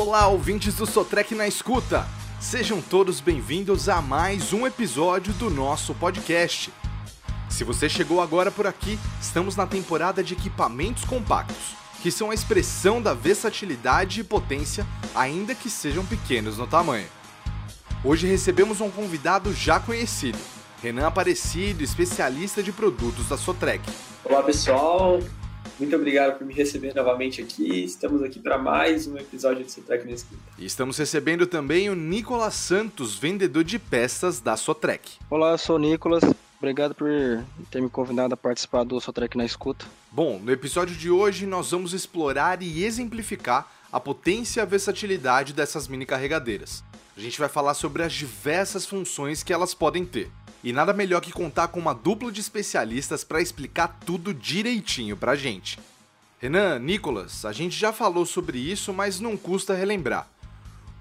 Olá, ouvintes do Sotrec na escuta! Sejam todos bem-vindos a mais um episódio do nosso podcast. Se você chegou agora por aqui, estamos na temporada de equipamentos compactos, que são a expressão da versatilidade e potência, ainda que sejam pequenos no tamanho. Hoje recebemos um convidado já conhecido, Renan Aparecido, especialista de produtos da Sotrec. Olá pessoal, muito obrigado por me receber novamente aqui. Estamos aqui para mais um episódio do Sotrec na Escuta. E estamos recebendo também o Nicolas Santos, vendedor de peças da Sotrec. Olá, eu sou o Nicolas. Obrigado por ter me convidado a participar do Sotrec na Escuta. Bom, no episódio de hoje nós vamos explorar e exemplificar a potência e a versatilidade dessas mini carregadeiras. A gente vai falar sobre as diversas funções que elas podem ter. E nada melhor que contar com uma dupla de especialistas para explicar tudo direitinho pra gente. Renan, Nicolas, a gente já falou sobre isso, mas não custa relembrar.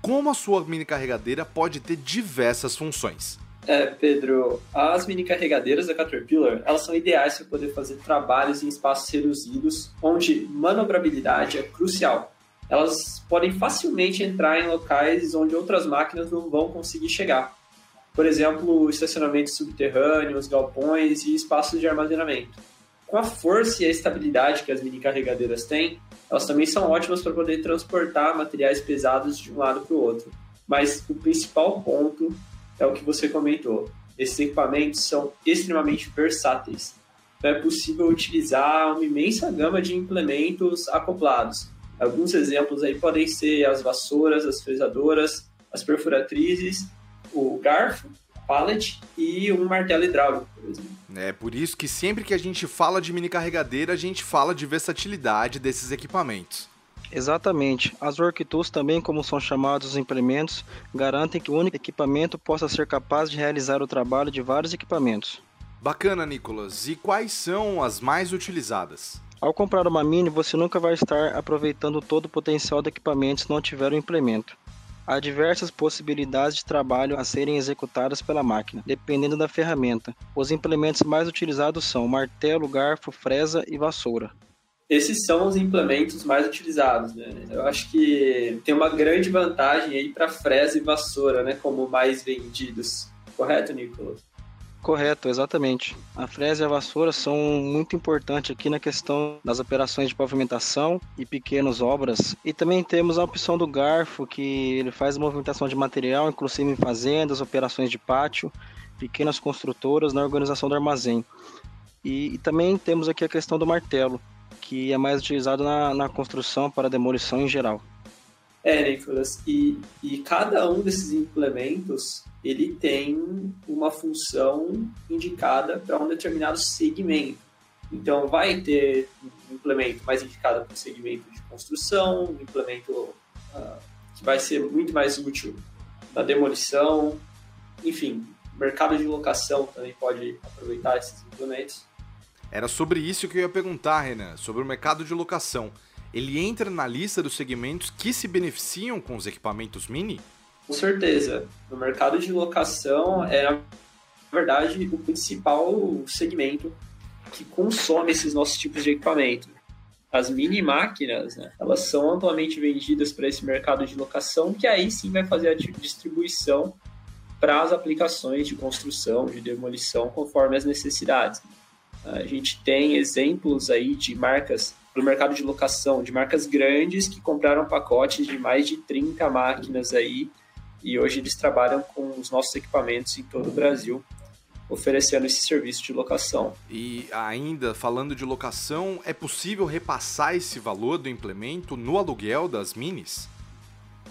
Como a sua mini carregadeira pode ter diversas funções? É, Pedro, as mini carregadeiras da Caterpillar, elas são ideais para poder fazer trabalhos em espaços reduzidos, onde manobrabilidade é crucial. Elas podem facilmente entrar em locais onde outras máquinas não vão conseguir chegar por exemplo, estacionamentos subterrâneos, galpões e espaços de armazenamento. Com a força e a estabilidade que as mini carregadeiras têm, elas também são ótimas para poder transportar materiais pesados de um lado para o outro. Mas o principal ponto é o que você comentou. Esses equipamentos são extremamente versáteis. Então é possível utilizar uma imensa gama de implementos acoplados. Alguns exemplos aí podem ser as vassouras, as fresadoras, as perfuratrizes o garfo, pallet e um martelo hidráulico, por exemplo. É por isso que sempre que a gente fala de mini carregadeira, a gente fala de versatilidade desses equipamentos. Exatamente. As work tools também, como são chamados os implementos, garantem que o único equipamento possa ser capaz de realizar o trabalho de vários equipamentos. Bacana, Nicolas. E quais são as mais utilizadas? Ao comprar uma Mini, você nunca vai estar aproveitando todo o potencial do equipamento se não tiver o um implemento. Há diversas possibilidades de trabalho a serem executadas pela máquina, dependendo da ferramenta. Os implementos mais utilizados são martelo, garfo, fresa e vassoura. Esses são os implementos mais utilizados, né? Eu acho que tem uma grande vantagem aí para fresa e vassoura, né, como mais vendidos. Correto, Nicolas? Correto, exatamente. A fresa e a vassoura são muito importantes aqui na questão das operações de pavimentação e pequenas obras. E também temos a opção do garfo, que ele faz movimentação de material, inclusive em fazendas, operações de pátio, pequenas construtoras na organização do armazém. E, e também temos aqui a questão do martelo, que é mais utilizado na, na construção para demolição em geral. É, Nicolas, e, e cada um desses implementos ele tem uma função indicada para um determinado segmento. Então, vai ter um implemento mais indicado para o segmento de construção, um implemento uh, que vai ser muito mais útil na demolição, enfim, mercado de locação também pode aproveitar esses implementos. Era sobre isso que eu ia perguntar, Renan, sobre o mercado de locação. Ele entra na lista dos segmentos que se beneficiam com os equipamentos mini? Com certeza. No mercado de locação é, na verdade, o principal segmento que consome esses nossos tipos de equipamento. As mini máquinas, né, elas são amplamente vendidas para esse mercado de locação, que aí sim vai fazer a distribuição para as aplicações de construção, de demolição, conforme as necessidades. A gente tem exemplos aí de marcas para o mercado de locação, de marcas grandes que compraram pacotes de mais de 30 máquinas aí e hoje eles trabalham com os nossos equipamentos em todo o Brasil, oferecendo esse serviço de locação. E ainda falando de locação, é possível repassar esse valor do implemento no aluguel das minis?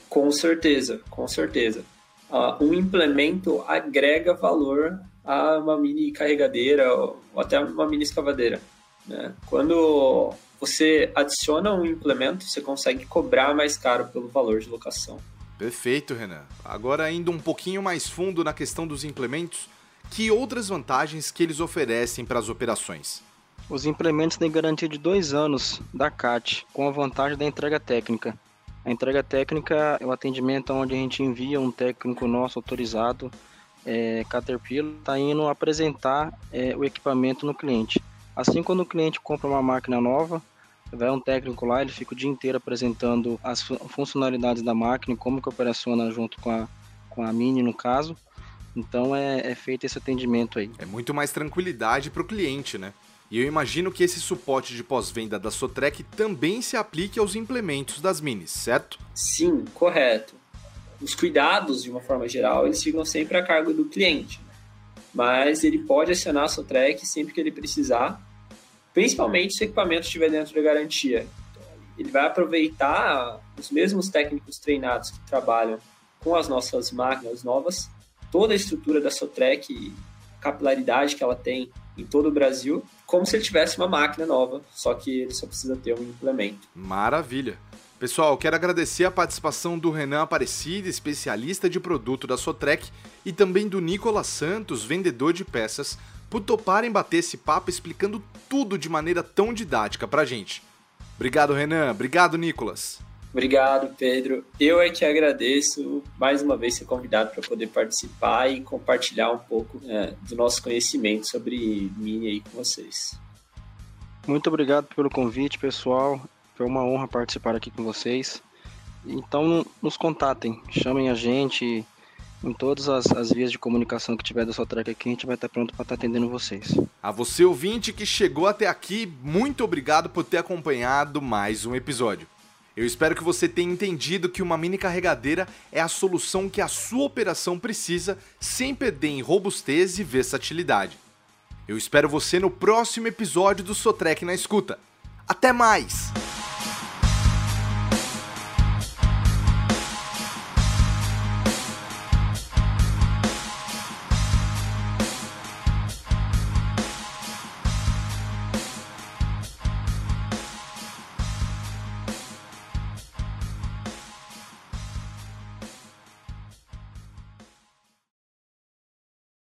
Com certeza, com certeza. Uh, um implemento agrega valor a uma mini carregadeira ou até uma mini escavadeira. Né? Quando você adiciona um implemento, você consegue cobrar mais caro pelo valor de locação. Perfeito, Renan. Agora indo um pouquinho mais fundo na questão dos implementos, que outras vantagens que eles oferecem para as operações? Os implementos têm garantia de dois anos da CAT, com a vantagem da entrega técnica. A entrega técnica é o atendimento onde a gente envia um técnico nosso autorizado, é, Caterpillar, está indo apresentar é, o equipamento no cliente. Assim, quando o cliente compra uma máquina nova, Vai um técnico lá, ele fica o dia inteiro apresentando as funcionalidades da máquina e como que operaciona junto com a, com a Mini, no caso. Então é, é feito esse atendimento aí. É muito mais tranquilidade para o cliente, né? E eu imagino que esse suporte de pós-venda da Sotrec também se aplique aos implementos das minis, certo? Sim, correto. Os cuidados, de uma forma geral, eles ficam sempre a cargo do cliente. Né? Mas ele pode acionar a Sotrec sempre que ele precisar, principalmente se o equipamento estiver dentro da garantia. Ele vai aproveitar os mesmos técnicos treinados que trabalham com as nossas máquinas novas, toda a estrutura da Sotrec, capilaridade que ela tem em todo o Brasil, como se ele tivesse uma máquina nova, só que ele só precisa ter um implemento. Maravilha! Pessoal, quero agradecer a participação do Renan Aparecida, especialista de produto da Sotrec, e também do Nicolas Santos, vendedor de peças, por toparem bater esse papo explicando tudo de maneira tão didática pra gente. Obrigado, Renan. Obrigado, Nicolas. Obrigado, Pedro. Eu é que agradeço mais uma vez ser convidado para poder participar e compartilhar um pouco é, do nosso conhecimento sobre Mini aí com vocês. Muito obrigado pelo convite, pessoal. Foi uma honra participar aqui com vocês. Então, nos contatem, chamem a gente em todas as, as vias de comunicação que tiver da sua track aqui, a gente vai estar pronto para estar atendendo vocês. A você, ouvinte, que chegou até aqui, muito obrigado por ter acompanhado mais um episódio. Eu espero que você tenha entendido que uma mini carregadeira é a solução que a sua operação precisa sem perder em robustez e versatilidade. Eu espero você no próximo episódio do Sotrec na Escuta. Até mais!